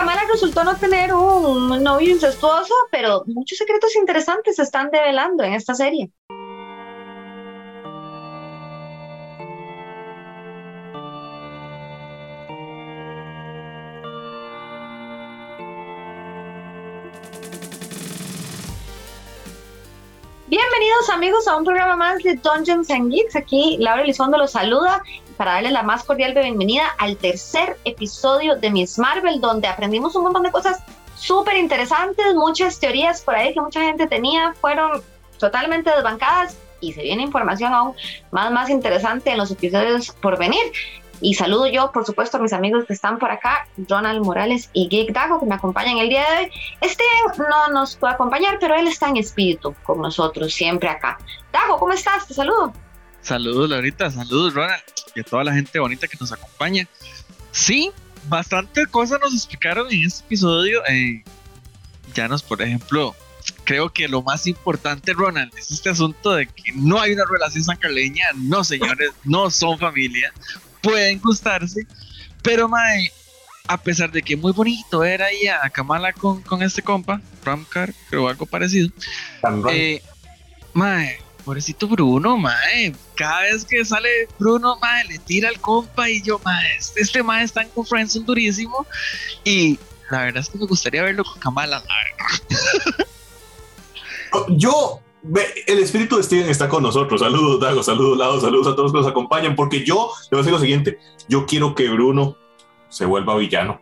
Kamala resultó no tener un novio incestuoso, pero muchos secretos interesantes se están develando en esta serie. Bienvenidos amigos a un programa más de Dungeons and Geeks. Aquí Laura Elizondo los saluda para darles la más cordial bienvenida al tercer episodio de Miss Marvel, donde aprendimos un montón de cosas súper interesantes, muchas teorías por ahí que mucha gente tenía fueron totalmente desbancadas y se viene información aún más, más interesante en los episodios por venir. Y saludo yo, por supuesto, a mis amigos que están por acá, Ronald Morales y Geek Dago, que me acompañan el día de hoy. Steven no nos puede acompañar, pero él está en espíritu con nosotros, siempre acá. Dago, ¿cómo estás? Te saludo. Saludos, Laurita, saludos, Ronald, y a toda la gente bonita que nos acompaña. Sí, bastante cosas nos explicaron en este episodio. Eh, ya nos, por ejemplo, creo que lo más importante, Ronald, es este asunto de que no hay una relación sancarleña, no señores, no son familia pueden gustarse, pero mae, a pesar de que muy bonito era ahí a Kamala con, con este compa, Ramcar, creo algo parecido, eh, mae, pobrecito Bruno, mae, cada vez que sale Bruno, mae, le tira al compa y yo, mae, este, este mae está en un durísimo y la verdad es que me gustaría verlo con Kamala, Yo el espíritu de Steven está con nosotros. Saludos, Dago, saludos, Lado, saludos a todos los que nos acompañan, porque yo le voy a decir lo siguiente: yo quiero que Bruno se vuelva villano.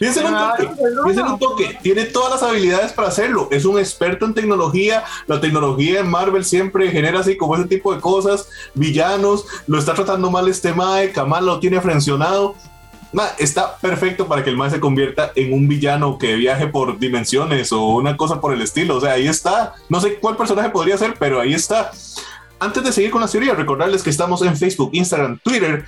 Piensen un toque, piensen un toque. Tiene todas las habilidades para hacerlo. Es un experto en tecnología. La tecnología en Marvel siempre genera así como ese tipo de cosas. Villanos, lo está tratando mal este Mae. Kamal lo tiene frencionado está perfecto para que el mal se convierta en un villano que viaje por dimensiones o una cosa por el estilo. O sea, ahí está. No sé cuál personaje podría ser, pero ahí está. Antes de seguir con la teoría, recordarles que estamos en Facebook, Instagram, Twitter,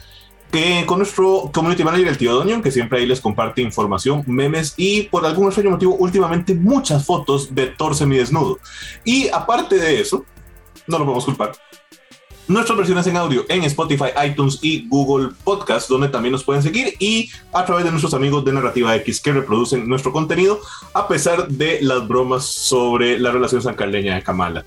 que con nuestro community manager, el tío Donion, que siempre ahí les comparte información, memes y por algún extraño motivo, últimamente muchas fotos de Thor semidesnudo. Y aparte de eso, no lo podemos culpar nuestras versiones en audio en Spotify, iTunes y Google Podcast, donde también nos pueden seguir y a través de nuestros amigos de Narrativa X que reproducen nuestro contenido a pesar de las bromas sobre la relación sancarleña de Kamala.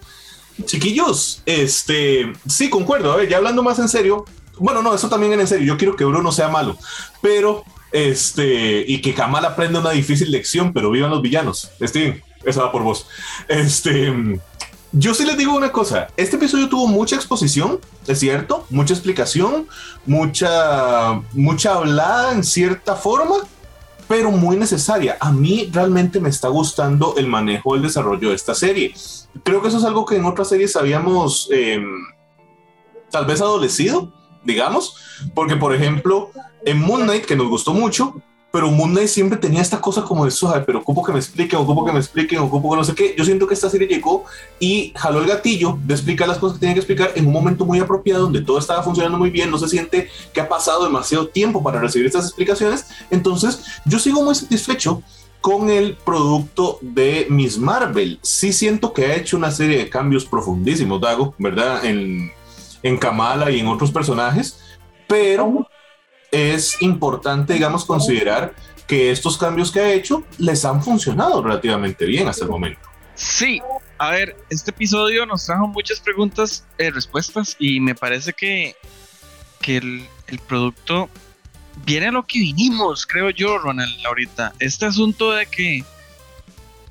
Chiquillos, este, sí, concuerdo. A ver, ya hablando más en serio, bueno, no, eso también en serio. Yo quiero que Bruno sea malo, pero este, y que Kamala aprenda una difícil lección, pero vivan los villanos. Steven, eso va por vos. Este, yo sí les digo una cosa, este episodio tuvo mucha exposición, es cierto, mucha explicación, mucha, mucha hablada en cierta forma, pero muy necesaria. A mí realmente me está gustando el manejo, el desarrollo de esta serie. Creo que eso es algo que en otras series habíamos em, tal vez adolecido, digamos, porque por ejemplo, en Moon Knight, que nos gustó mucho, pero Moon Knight siempre tenía esta cosa como de eso, pero ocupo que me expliquen, ocupo que me expliquen, ocupo que no sé qué. Yo siento que esta serie llegó y jaló el gatillo de explicar las cosas que tenía que explicar en un momento muy apropiado, donde todo estaba funcionando muy bien, no se siente que ha pasado demasiado tiempo para recibir estas explicaciones. Entonces, yo sigo muy satisfecho con el producto de Miss Marvel. Sí siento que ha hecho una serie de cambios profundísimos, Dago, ¿verdad? En, en Kamala y en otros personajes, pero es importante, digamos, considerar que estos cambios que ha hecho les han funcionado relativamente bien hasta el momento. Sí, a ver, este episodio nos trajo muchas preguntas, y eh, respuestas, y me parece que, que el, producto viene a lo que vinimos, creo yo, Ronald, ahorita. Este asunto de que,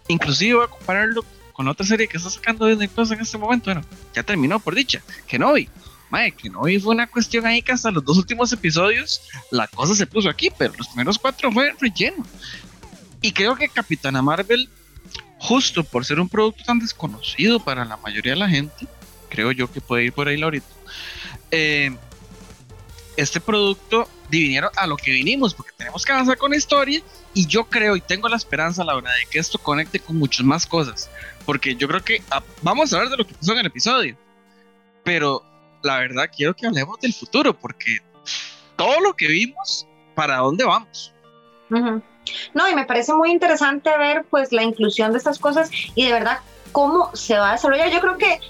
inclusive voy a compararlo con otra serie que está sacando Disney Plus en este momento, bueno, ya terminó por dicha, que no vi Mae, que no fue una cuestión ahí que hasta los dos últimos episodios la cosa se puso aquí, pero los primeros cuatro fue relleno. Y creo que Capitana Marvel, justo por ser un producto tan desconocido para la mayoría de la gente, creo yo que puede ir por ahí ahorita. Eh, este producto divinieron a lo que vinimos, porque tenemos que avanzar con la historia y yo creo y tengo la esperanza, la verdad, de que esto conecte con muchas más cosas, porque yo creo que ah, vamos a hablar de lo que pasó en el episodio, pero la verdad quiero que hablemos del futuro, porque todo lo que vimos, ¿para dónde vamos? No, y me parece muy interesante ver pues la inclusión de estas cosas y de verdad cómo se va a desarrollar. Yo creo que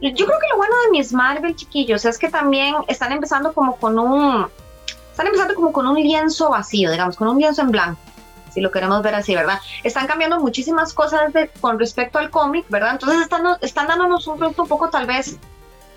yo creo que lo bueno de mis Marvel chiquillos es que también están empezando como con un están empezando como con un lienzo vacío, digamos, con un lienzo en blanco si lo queremos ver así, ¿verdad? Están cambiando muchísimas cosas con respecto al cómic, ¿verdad? Entonces están, están dándonos un producto un poco tal vez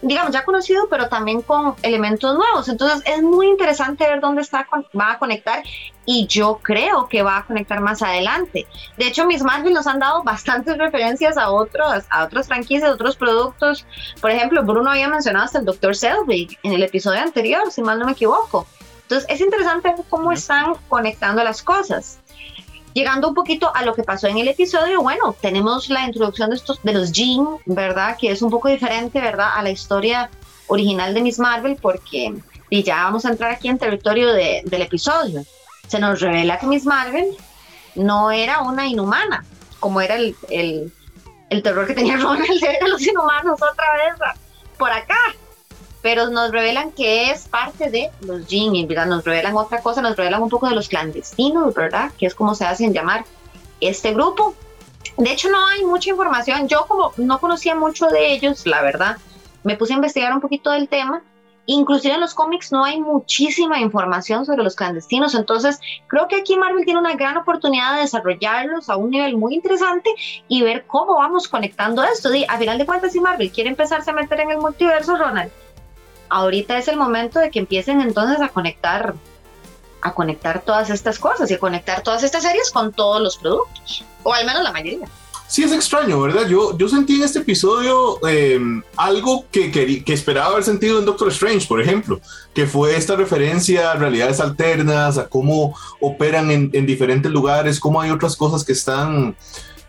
digamos, ya conocido, pero también con elementos nuevos. Entonces es muy interesante ver dónde está, va a conectar y yo creo que va a conectar más adelante. De hecho, mis Marvel nos han dado bastantes referencias a otros, a otras franquicias, a otros productos. Por ejemplo, Bruno había mencionado hasta el Dr. Selvig en el episodio anterior, si mal no me equivoco. Entonces es interesante ver cómo están conectando las cosas. Llegando un poquito a lo que pasó en el episodio, bueno, tenemos la introducción de estos de los Jean, ¿verdad? Que es un poco diferente, ¿verdad? A la historia original de Miss Marvel, porque y ya vamos a entrar aquí en territorio del episodio. Se nos revela que Miss Marvel no era una inhumana, como era el, el, el terror que tenía Ronald de los inhumanos otra vez por acá pero nos revelan que es parte de los Jin, ¿verdad? Nos revelan otra cosa, nos revelan un poco de los clandestinos, ¿verdad? Que es como se hacen llamar este grupo. De hecho, no hay mucha información. Yo como no conocía mucho de ellos, la verdad, me puse a investigar un poquito del tema. Inclusive en los cómics no hay muchísima información sobre los clandestinos, entonces creo que aquí Marvel tiene una gran oportunidad de desarrollarlos a un nivel muy interesante y ver cómo vamos conectando esto. A final de cuentas, si Marvel quiere empezarse a meter en el multiverso, Ronald, ahorita es el momento de que empiecen entonces a conectar a conectar todas estas cosas y a conectar todas estas series con todos los productos, o al menos la mayoría. Sí, es extraño, ¿verdad? Yo, yo sentí en este episodio em, algo que, que, esperaba haber sentido en Doctor Strange, por ejemplo, que fue esta referencia a realidades alternas, a cómo operan en, en diferentes lugares, cómo hay otras cosas que están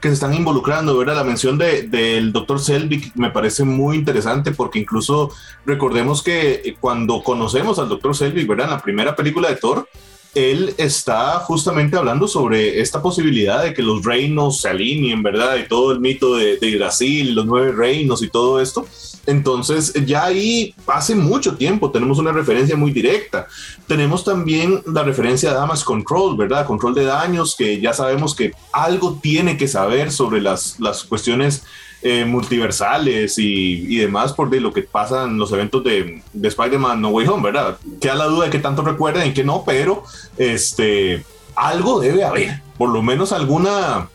que se están involucrando, ¿verdad? La mención del de, doctor Selvig me parece muy interesante porque incluso recordemos que cuando conocemos al doctor Selvig, ¿verdad? En la primera película de Thor, él está justamente hablando sobre esta posibilidad de que los reinos se alineen, ¿verdad? Y todo el mito de, de Brasil, los nueve reinos y todo esto. Entonces, ya ahí hace mucho tiempo tenemos una referencia muy directa. Tenemos también la referencia a Damas Control, ¿verdad? Control de daños, que ya sabemos que algo tiene que saber sobre las, las cuestiones eh, multiversales y, demás por de lo que pasa en los eventos de, de Spider-Man No Way Home, ¿verdad? Queda la duda de que tanto recuerden y que no, pero este, algo debe haber, por lo menos alguna,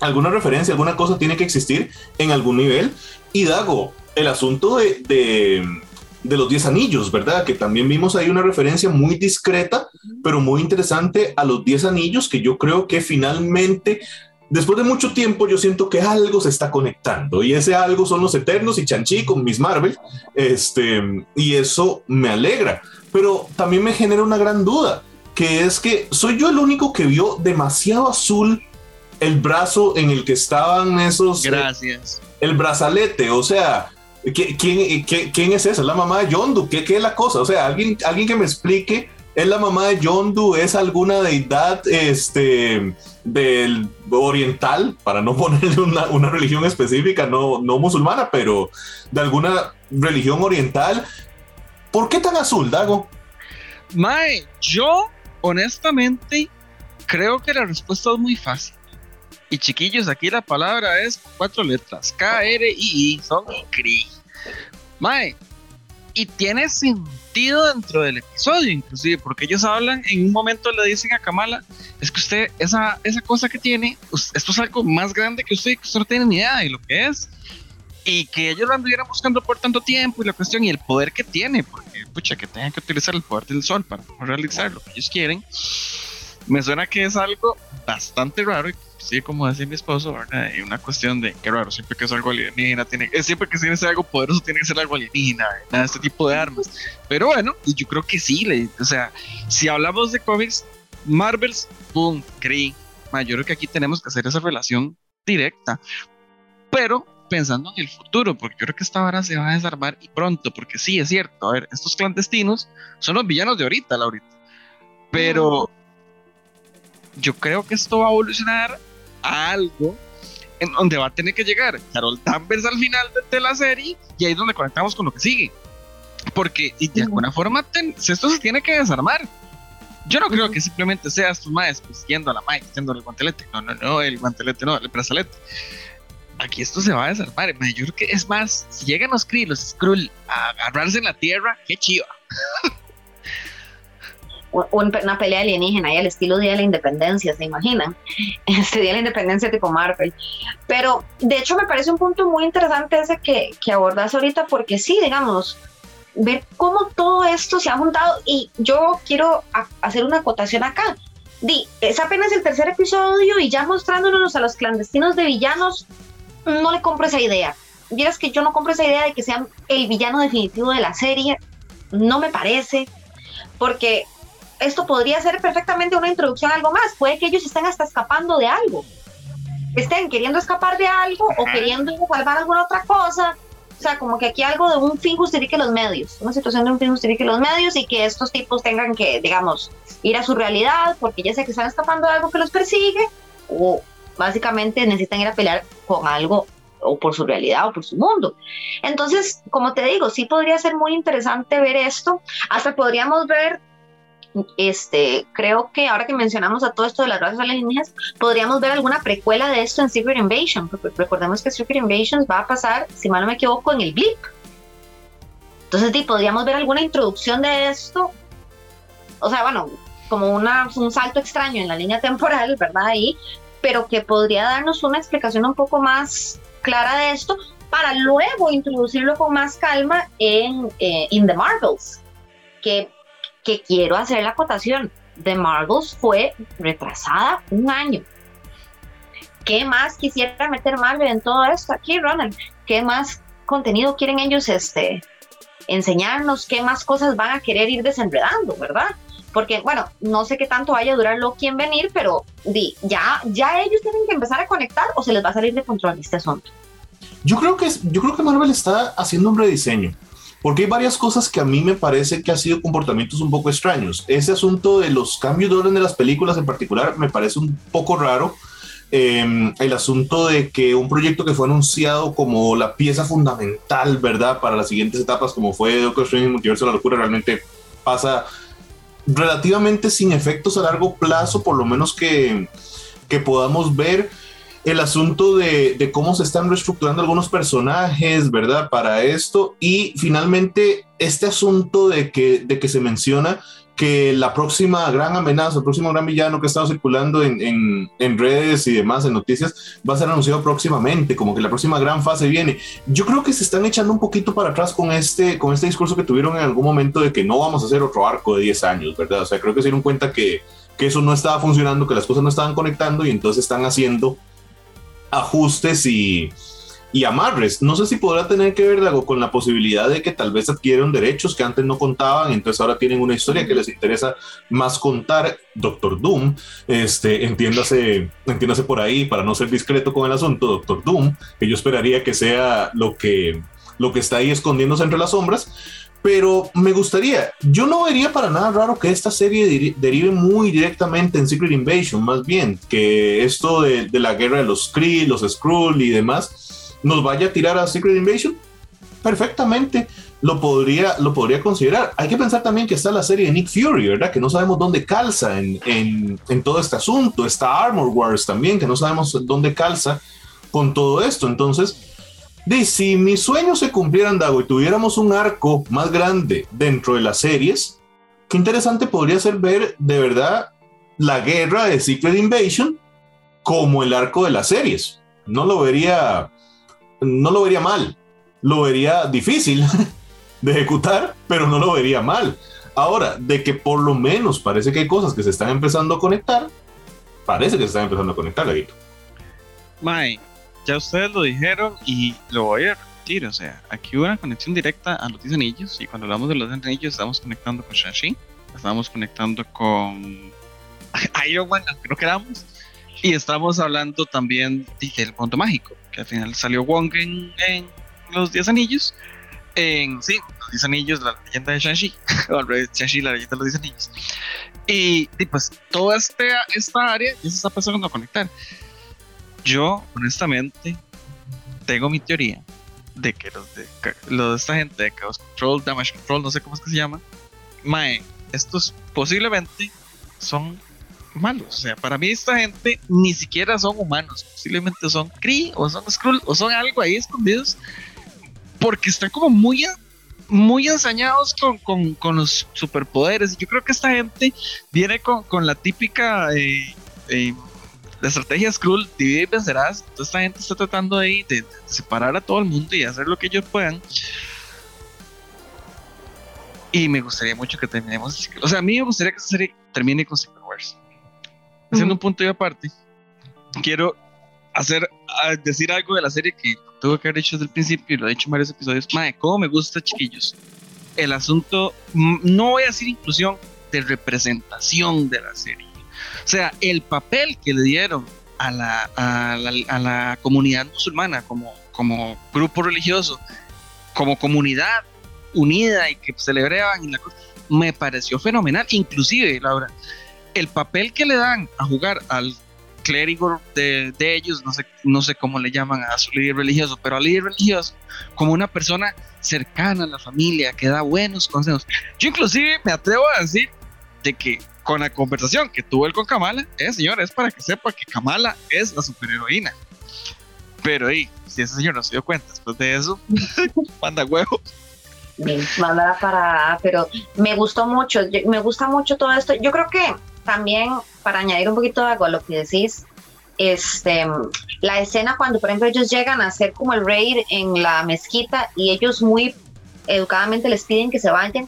alguna referencia, alguna cosa tiene que existir en algún nivel. Y Dago, el asunto de, de, los 10 anillos, ¿verdad? Que también vimos ahí una referencia muy discreta, pero muy interesante a los 10 anillos, que yo creo que finalmente, después de mucho tiempo, yo siento que algo se está conectando, y ese algo son los Eternos y Chanchi con Miss Marvel, este, y eso me alegra, pero también me genera una gran duda, que es que soy yo el único que vio demasiado azul el brazo en el que estaban esos... Eh, Gracias. el brazalete, o sea, ¿Quién, quién, es esa? ¿Es la mamá de Yondu? ¿Qué, ¿Qué es la cosa? O sea, alguien, alguien que me explique, ¿es la mamá de Yondu? ¿Es alguna deidad este, del oriental? Para no ponerle una, religión específica, no, no musulmana, pero de alguna religión oriental. ¿Por qué tan azul, Dago? Mae, yo honestamente creo que la respuesta es muy fácil. Y chiquillos, aquí la palabra es cuatro letras: K-R-I-I, son CRI. Mae, y tiene sentido dentro del episodio, inclusive, porque ellos hablan, en un momento le dicen a Kamala, es que usted, esa, esa cosa que tiene, esto es algo más grande que usted, que usted no tiene ni idea de lo que es. Y que ellos lo anduvieran buscando por tanto tiempo y la cuestión y el poder que tiene, porque, pucha, que tengan que utilizar el poder del sol para realizar lo que ellos quieren, me suena que es algo bastante raro y sí, como decía mi esposo, ¿verdad? Y una cuestión de, qué raro, siempre que es algo alienígena, tiene, eh, siempre que tiene que ser algo poderoso, tiene que ser algo alienígena, ¿verdad? Este tipo de armas. Pero bueno, yo creo que sí, le, o sea, si hablamos de cómics, Marvels, boom, Kree, yo creo que aquí tenemos que hacer esa relación directa. Pero pensando en el futuro, porque yo creo que esta vara se va a desarmar y pronto, porque sí, es cierto, a ver, estos clandestinos son los villanos de ahorita, Laurita. Pero yo creo que esto va a evolucionar algo en donde va a tener que llegar Carol Danvers al final de, la serie y ahí es donde conectamos con lo que sigue. Porque de alguna forma esto se tiene que desarmar. Yo no creo que simplemente sea estos maes pues, yendo a la mae, yendo el guantelete. No, no, no, el guantelete no, el brazalete. Aquí esto se va a desarmar. Yo creo que es más, si llegan los Kree, los Skrull a agarrarse en la tierra, qué chiva. una pelea alienígena ahí al estilo Día de la Independencia, ¿se imaginan? Este Día de la Independencia tipo Marvel. Pero de hecho me parece un punto muy interesante ese que, que abordas ahorita, porque sí, digamos, ver cómo todo esto se ha juntado y yo quiero hacer una acotación acá. Di, es apenas el tercer episodio y ya mostrándonos a los clandestinos de villanos, no le compro esa idea. Vieras que yo no compro esa idea de que sean el villano definitivo de la serie, no me parece, porque esto podría ser perfectamente una introducción a algo más. Puede que ellos estén hasta escapando de algo. Estén queriendo escapar de algo o queriendo salvar alguna otra cosa. O sea, como que aquí algo de un fin justifique los medios. Una situación de un fin justifique los medios y que estos tipos tengan que, digamos, ir a su realidad porque ya sé que están escapando de algo que los persigue o básicamente necesitan ir a pelear con algo o por su realidad o por su mundo. Entonces, como te digo, sí podría ser muy interesante ver esto. Hasta podríamos ver este, creo que ahora que mencionamos a todo esto de las razas alienígenas, podríamos ver alguna precuela de esto en Secret Invasion, porque recordemos que Secret Invasion va a pasar, si mal no me equivoco, en el blip. Entonces, podríamos ver alguna introducción de esto, o sea, bueno, como una, un salto extraño en la línea temporal, ¿verdad? Ahí, pero que podría darnos una explicación un poco más clara de esto para luego introducirlo con más calma en eh, In the Marvels, que que quiero hacer la acotación. The Marvels fue retrasada un año. ¿Qué más quisiera meter Marvel en todo esto aquí, Ronald? ¿Qué más contenido quieren ellos este, enseñarnos? ¿Qué más cosas van a querer ir desenredando, verdad? Porque, bueno, no sé qué tanto vaya a durar Loki en venir, pero di, ya, ya ellos tienen que empezar a conectar o se les va a salir de control este asunto. Yo creo que, yo creo que Marvel está haciendo un rediseño porque hay varias cosas que a mí me parece que han sido comportamientos un poco extraños. Ese asunto de los cambios de orden de las películas en particular me parece un poco raro. Em, el asunto de que un proyecto que fue anunciado como la pieza fundamental, ¿verdad? Para las siguientes etapas, como fue Doctor Strange Multiverso de la Locura, realmente pasa relativamente sin efectos a largo plazo, por lo menos que, que podamos ver el asunto de, cómo se están reestructurando algunos personajes, ¿verdad? Para esto. Y finalmente, este asunto de que, de que se menciona que la próxima gran amenaza, el próximo gran villano que ha estado circulando en, redes y demás, en noticias, va a ser anunciado próximamente, como que la próxima gran fase viene. Yo creo que se están echando un poquito para atrás con este, con este discurso que tuvieron en algún momento de que no vamos a hacer otro arco de 10 años, ¿verdad? O sea, creo que se dieron cuenta que, que eso no estaba funcionando, que las cosas no estaban conectando y entonces están haciendo ajustes y, y amarres. No sé si podrá tener que ver algo con la posibilidad de que tal vez adquieran derechos que antes no contaban, entonces ahora tienen una historia que les interesa más contar. Doctor Doom, este, entiéndase, entiéndase por ahí, para no ser discreto con el asunto, Doctor Doom, que yo esperaría que sea lo que, lo que está ahí escondiéndose entre las sombras pero me gustaría, yo no vería para nada raro que esta serie derive muy directamente en Secret Invasion, más bien que esto de, la guerra de los Kree, los Skrull y demás nos vaya a tirar a Secret Invasion. Perfectamente lo podría, lo podría considerar. Hay que pensar también que está la serie de Nick Fury, ¿verdad? Que no sabemos dónde calza en, todo este asunto. Está Armor Wars también, que no sabemos dónde calza con todo esto. Entonces, de si mis sueños se cumplieran, Dago, y tuviéramos un arco más grande dentro de las series, qué interesante podría ser ver de verdad la guerra de Secret Invasion como el arco de las series. No lo vería, no lo vería mal, lo vería difícil de ejecutar, pero no lo vería mal. Ahora, de que por lo menos parece que hay cosas que se están empezando a conectar, parece que se están empezando a conectar, Laguito. Mae, ya ustedes lo dijeron y lo voy a repetir, o sea, aquí hubo una conexión directa a los 10 anillos y cuando hablamos de los 10 anillos estamos conectando con Shang-Chi, estamos conectando con Iron Man, aunque no queramos, y estamos hablando también del mundo mágico, que al final salió Wong en, los 10 anillos, en, sí, los 10 anillos, la leyenda de Shang-Chi, Shang-Chi, la leyenda de los 10 anillos. Y, y pues toda este, esta área ya se está empezando a conectar. Yo, honestamente, tengo mi teoría de que los de, los de esta gente de Chaos Control, Damage Control, no sé cómo es que se llama, Mae, estos posiblemente son malos. O sea, para mí esta gente ni siquiera son humanos. Posiblemente son Kree o son Skrull o son algo ahí escondidos. Porque están como muy, muy ensañados con, los superpoderes. Yo creo que esta gente viene con, la típica eh, eh, estrategia Skrull, divide y vencerás. Entonces esta gente está tratando ahí de, separar a todo el mundo y hacer lo que ellos puedan. Y me gustaría mucho que terminemos. O sea, a mí me gustaría que esta serie termine con Secret Wars. Haciendo un punto de aparte, quiero hacer, decir algo de la serie que tuve que haber dicho desde el principio y lo he dicho en varios episodios. Madre, cómo me gusta, chiquillos. El asunto, no voy a decir inclusión, de representación de la serie. O sea, el papel que le dieron a la, a la, a la comunidad musulmana como, como grupo religioso, como comunidad unida y que celebraban la me pareció fenomenal. Inclusive, Laura, el papel que le dan a jugar al clérigo de, de, ellos, no sé, no sé cómo le llaman a su líder religioso, pero al líder religioso como una persona cercana a la familia, que da buenos consejos. Yo inclusive me atrevo a decir de que con la conversación que tuvo él con Kamala, eh, señor, es para que sepa que Kamala es la superheroína. Pero y, si ese señor no se dio cuenta después de eso, manda huevo. Manda para, pero me gustó mucho, me gusta mucho todo esto. Yo creo que también, para añadir un poquito de algo a lo que decís, este, la escena cuando, por ejemplo, ellos llegan a hacer como el raid en la mezquita y ellos muy educadamente les piden que se vayan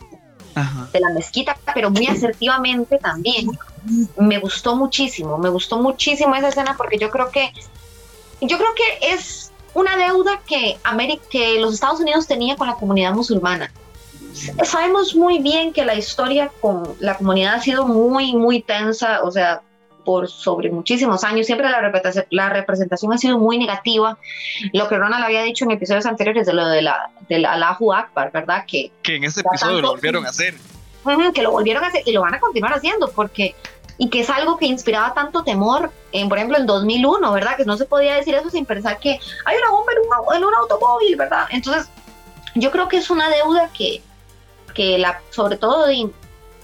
de la mezquita, pero muy asertivamente también. Me gustó muchísimo, me gustó muchísimo esa escena porque yo creo que, yo creo que es una deuda que, América, que los Estados Unidos tenía con la comunidad musulmana sabemos muy bien que la historia con la comunidad ha sido muy, muy tensa, o sea, por sobre muchísimos años, siempre la representación, la representación ha sido muy negativa. Lo que Ronald había dicho en episodios anteriores de lo de la, del Allahu Akbar, ¿verdad? Que, que en este episodio lo volvieron a hacer. Que lo volvieron a hacer y lo van a continuar haciendo, porque y que es algo que inspiraba tanto temor, en, por ejemplo, en 2001, ¿verdad? Que no se podía decir eso sin pensar que hay una bomba en un automóvil, ¿verdad? Entonces, yo creo que es una deuda que, que la, sobre todo,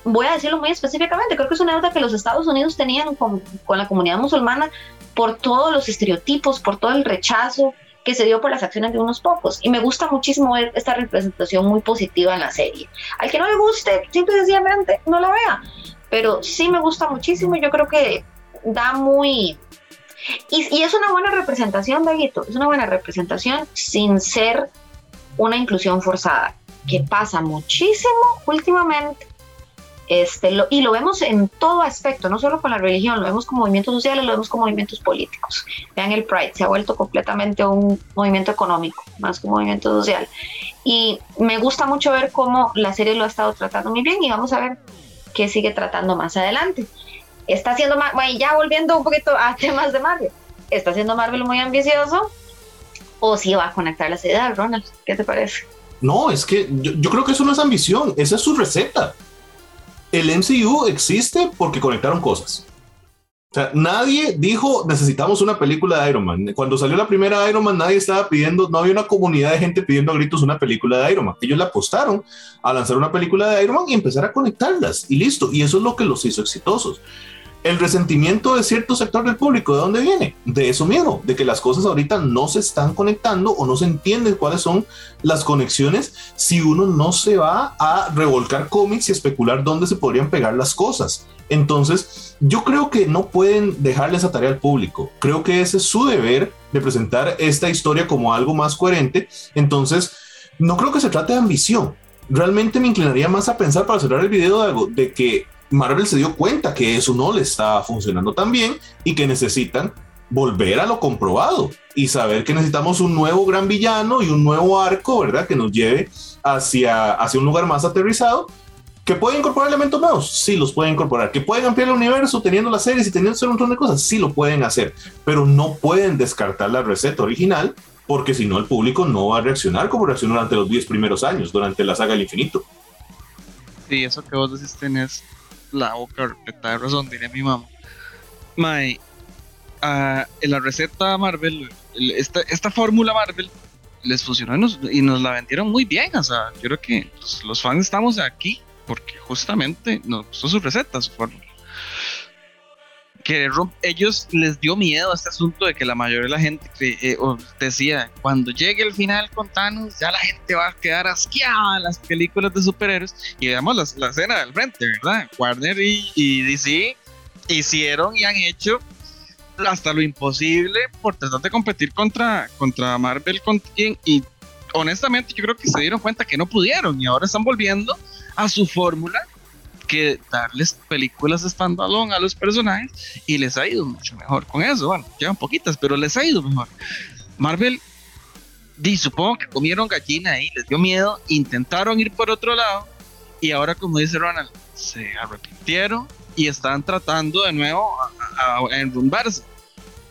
voy a decirlo muy específicamente, creo que es una deuda que los Estados Unidos tenían con, con la comunidad musulmana por todos los estereotipos, por todo el rechazo que se dio por las acciones de unos pocos. Y me gusta muchísimo ver esta representación muy positiva en la serie. Al que no le guste, simple y sencillamente no la vea. Pero sí me gusta muchísimo y yo creo que da muy... Y, y es una buena representación, Daguito, es una buena representación sin ser una inclusión forzada que pasa muchísimo últimamente. Este, y lo vemos en todo aspecto, no solo con la religión, lo vemos con movimientos sociales, lo vemos con movimientos políticos. Vean el Pride, se ha vuelto completamente un movimiento económico, más que un movimiento social. Y me gusta mucho ver cómo la serie lo ha estado tratando muy bien y vamos a ver qué sigue tratando más adelante. Está haciendo, bueno, ya volviendo un poquito a temas de Marvel, está haciendo Marvel muy ambicioso o si va a conectar las ideas, Ronald, ¿qué te parece? No, es que yo, creo que eso no es ambición, esa es su receta. El MCU existe porque conectaron cosas. O sea, nadie dijo necesitamos una película de Iron Man. Cuando salió la primera Iron Man, nadie estaba pidiendo, no había una comunidad de gente pidiendo a gritos una película de Iron Man. Ellos le apostaron a lanzar una película de Iron Man y empezar a conectarlas y listo. Y eso es lo que los hizo exitosos el resentimiento de cierto sector del público, ¿de dónde viene? De eso mismo, de que las cosas ahorita no se están conectando o no se entienden cuáles son las conexiones si uno no se va a revolcar cómics y especular dónde se podrían pegar las cosas. Entonces, yo creo que no pueden dejarle esa tarea al público. Creo que ese es su deber de presentar esta historia como algo más coherente. Entonces, no creo que se trate de ambición. Realmente me inclinaría más a pensar para cerrar el video de algo, de que Marvel se dio cuenta que eso no le estaba funcionando tan bien y que necesitan volver a lo comprobado y saber que necesitamos un nuevo gran villano y un nuevo arco, ¿verdad? Que nos lleve hacia, hacia un lugar más aterrizado. ¿Que puede incorporar elementos nuevos? Sí, los puede incorporar. ¿Que pueden ampliar el universo teniendo las series y teniendo un montón de cosas? Sí, lo pueden hacer. Pero no pueden descartar la receta original porque si no el público no va a reaccionar como reaccionó durante los 10 primeros años, durante la saga del infinito. Sí, eso que vos decís tenés la boca repleta de razón, diría mi mamá. Mae, uh, en la receta Marvel, esta, esta fórmula Marvel les funcionó y nos, la vendieron muy bien. O sea, yo creo que los, fans estamos aquí porque justamente nos gustó su receta, su fórmula. Que ellos les dio miedo a este asunto de que la mayoría de la gente eh, decía, cuando llegue el final con Thanos, ya la gente va a quedar asqueada en las películas de superhéroes. Y veamos la, la escena del frente, ¿verdad? Warner y, y DC hicieron y han hecho hasta lo imposible por tratar de competir contra, contra Marvel y, y honestamente yo creo que se dieron cuenta que no pudieron y ahora están volviendo a su fórmula que darles películas standalone a los personajes y les ha ido mucho mejor con eso. Bueno, llevan poquitas, pero les ha ido mejor. Marvel, di, supongo que comieron gallina ahí, les dio miedo, intentaron ir por otro lado y ahora, como dice Ronald, se arrepintieron y están tratando de nuevo a, a enrumbarse.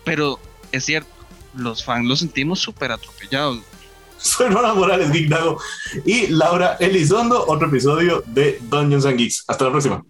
Pero es cierto, los fans los sentimos súper atropellados. Soy Ronald Morales, Geek Dago y Laura Elizondo, otro episodio de Dungeons and Geeks. Hasta la próxima.